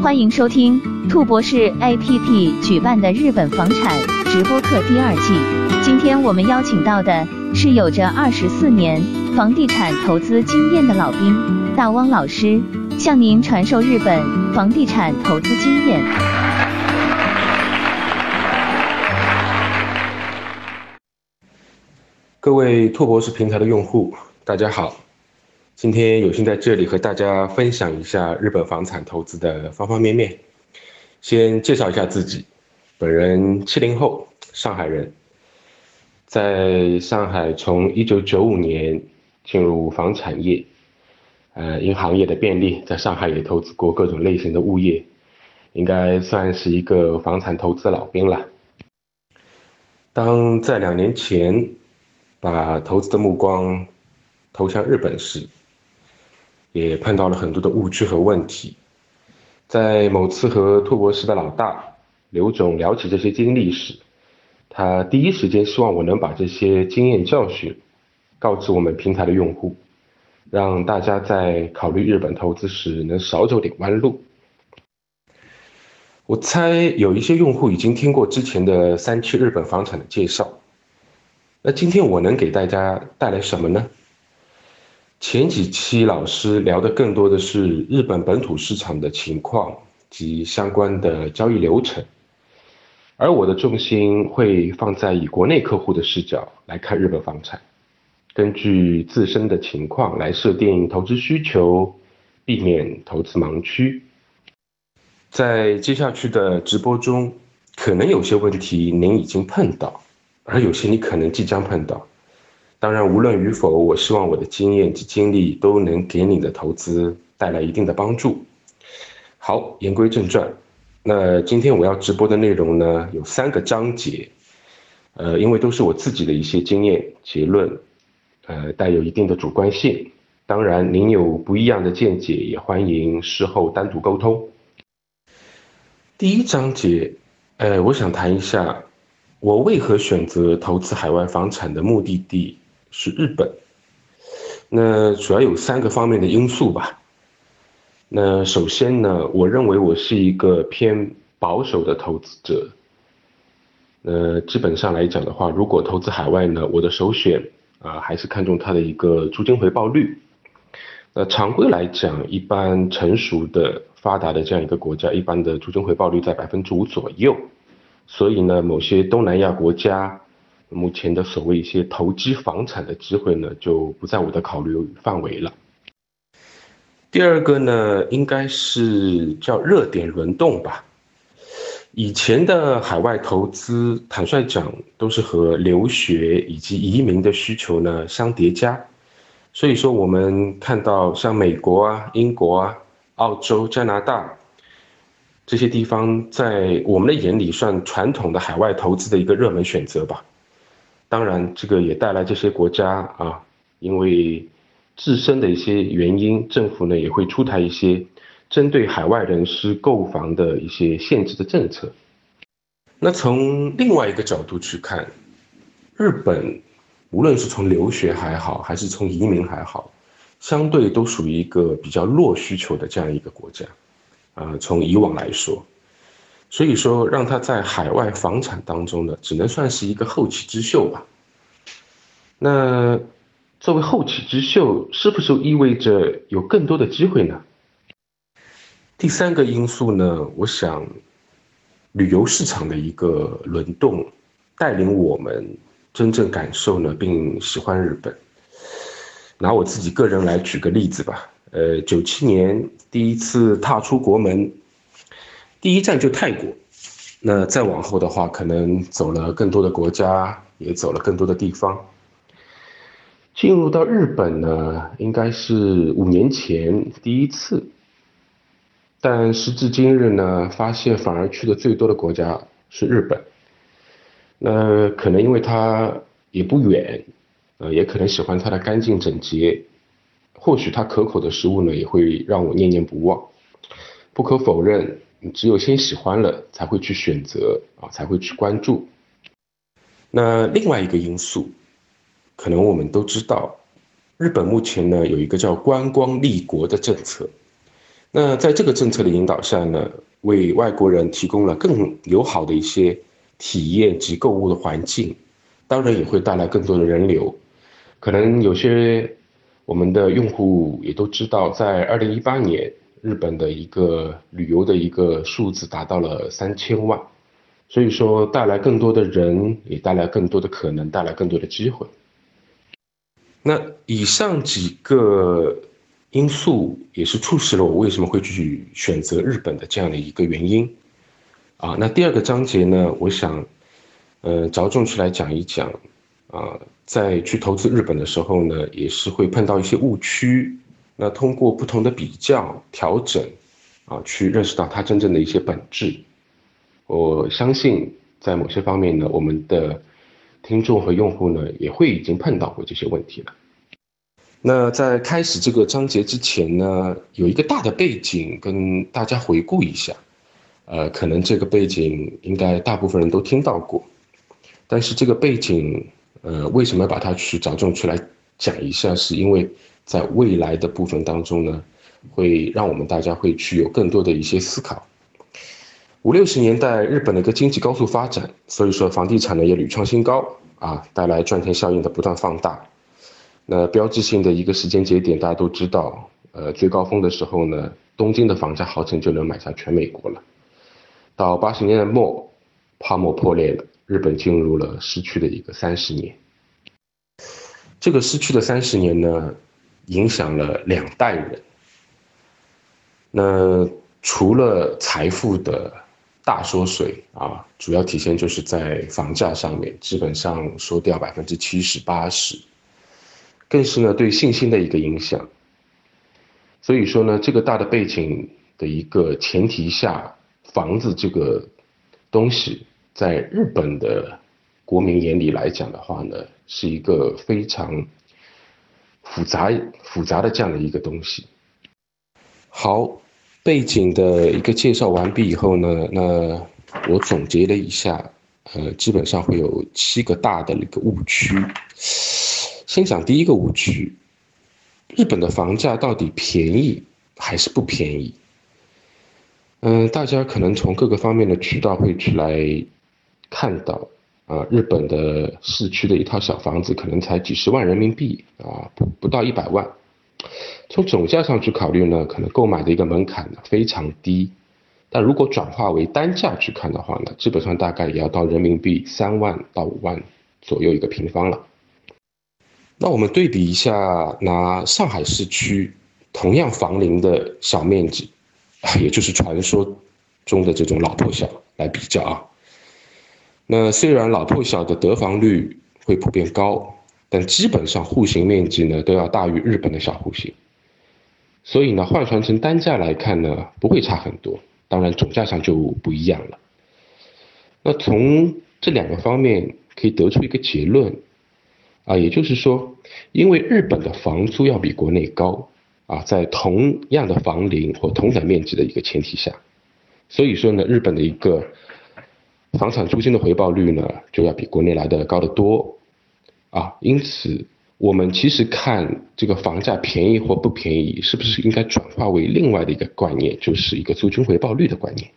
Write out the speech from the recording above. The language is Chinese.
欢迎收听兔博士 APP 举办的日本房产直播课第二季。今天我们邀请到的是有着二十四年房地产投资经验的老兵大汪老师，向您传授日本房地产投资经验。各位兔博士平台的用户，大家好。今天有幸在这里和大家分享一下日本房产投资的方方面面。先介绍一下自己，本人七零后，上海人，在上海从一九九五年进入房产业，呃，因行业的便利，在上海也投资过各种类型的物业，应该算是一个房产投资老兵了。当在两年前把投资的目光投向日本时，也碰到了很多的误区和问题，在某次和兔博士的老大刘总聊起这些经历时，他第一时间希望我能把这些经验教训告知我们平台的用户，让大家在考虑日本投资时能少走点弯路。我猜有一些用户已经听过之前的三期日本房产的介绍，那今天我能给大家带来什么呢？前几期老师聊的更多的是日本本土市场的情况及相关的交易流程，而我的重心会放在以国内客户的视角来看日本房产，根据自身的情况来设定投资需求，避免投资盲区。在接下去的直播中，可能有些问题您已经碰到，而有些你可能即将碰到。当然，无论与否，我希望我的经验及经历都能给你的投资带来一定的帮助。好，言归正传，那今天我要直播的内容呢，有三个章节，呃，因为都是我自己的一些经验结论，呃，带有一定的主观性。当然，您有不一样的见解，也欢迎事后单独沟通。第一章节，呃，我想谈一下我为何选择投资海外房产的目的地。是日本，那主要有三个方面的因素吧。那首先呢，我认为我是一个偏保守的投资者。呃，基本上来讲的话，如果投资海外呢，我的首选啊还是看重它的一个租金回报率。那常规来讲，一般成熟的发达的这样一个国家，一般的租金回报率在百分之五左右。所以呢，某些东南亚国家。目前的所谓一些投机房产的机会呢，就不在我的考虑范围了。第二个呢，应该是叫热点轮动吧。以前的海外投资，坦率讲，都是和留学以及移民的需求呢相叠加。所以说，我们看到像美国啊、英国啊、澳洲、加拿大这些地方，在我们的眼里算传统的海外投资的一个热门选择吧。当然，这个也带来这些国家啊，因为自身的一些原因，政府呢也会出台一些针对海外人士购房的一些限制的政策。那从另外一个角度去看，日本无论是从留学还好，还是从移民还好，相对都属于一个比较弱需求的这样一个国家。啊，从以往来说。所以说，让他在海外房产当中呢，只能算是一个后起之秀吧。那作为后起之秀，是不是意味着有更多的机会呢？第三个因素呢，我想，旅游市场的一个轮动，带领我们真正感受呢，并喜欢日本。拿我自己个人来举个例子吧，呃，九七年第一次踏出国门。第一站就泰国，那再往后的话，可能走了更多的国家，也走了更多的地方。进入到日本呢，应该是五年前第一次，但时至今日呢，发现反而去的最多的国家是日本。那可能因为它也不远，呃，也可能喜欢它的干净整洁，或许它可口的食物呢，也会让我念念不忘。不可否认。你只有先喜欢了，才会去选择啊，才会去关注。那另外一个因素，可能我们都知道，日本目前呢有一个叫观光立国的政策。那在这个政策的引导下呢，为外国人提供了更友好的一些体验及购物的环境，当然也会带来更多的人流。可能有些我们的用户也都知道，在二零一八年，日本的一个旅游的一个数字达到了三千万，所以说带来更多的人，也带来更多的可能，带来更多的机会。那以上几个。因素也是促使了我为什么会去选择日本的这样的一个原因，啊，那第二个章节呢，我想，呃，着重去来讲一讲，啊，在去投资日本的时候呢，也是会碰到一些误区，那通过不同的比较调整，啊，去认识到它真正的一些本质。我相信在某些方面呢，我们的听众和用户呢，也会已经碰到过这些问题了。那在开始这个章节之前呢，有一个大的背景跟大家回顾一下，呃，可能这个背景应该大部分人都听到过，但是这个背景，呃，为什么把它去着重出来讲一下？是因为在未来的部分当中呢，会让我们大家会去有更多的一些思考。五六十年代日本的一个经济高速发展，所以说房地产呢也屡创新高啊，带来赚钱效应的不断放大。那标志性的一个时间节点，大家都知道，呃，最高峰的时候呢，东京的房价号称就能买下全美国了。到八十年代末，泡沫破裂了，日本进入了失去的一个三十年。这个失去的三十年呢，影响了两代人。那除了财富的大缩水啊，主要体现就是在房价上面，基本上缩掉百分之七十八十。更是呢对信心的一个影响，所以说呢，这个大的背景的一个前提下，房子这个东西在日本的国民眼里来讲的话呢，是一个非常复杂复杂的这样的一个东西。好，背景的一个介绍完毕以后呢，那我总结了一下，呃，基本上会有七个大的一个误区。先讲第一个误区，日本的房价到底便宜还是不便宜？嗯，大家可能从各个方面的渠道会去来看到，啊，日本的市区的一套小房子可能才几十万人民币啊，不不到一百万。从总价上去考虑呢，可能购买的一个门槛呢非常低，但如果转化为单价去看的话呢，基本上大概也要到人民币三万到五万左右一个平方了。那我们对比一下，拿上海市区同样房龄的小面积，也就是传说中的这种老破小来比较啊。那虽然老破小的得房率会普遍高，但基本上户型面积呢都要大于日本的小户型，所以呢换算成单价来看呢不会差很多，当然总价上就不一样了。那从这两个方面可以得出一个结论。啊，也就是说，因为日本的房租要比国内高啊，在同样的房龄或同等面积的一个前提下，所以说呢，日本的一个房产租金的回报率呢，就要比国内来的高得多啊。因此，我们其实看这个房价便宜或不便宜，是不是应该转化为另外的一个观念，就是一个租金回报率的观念。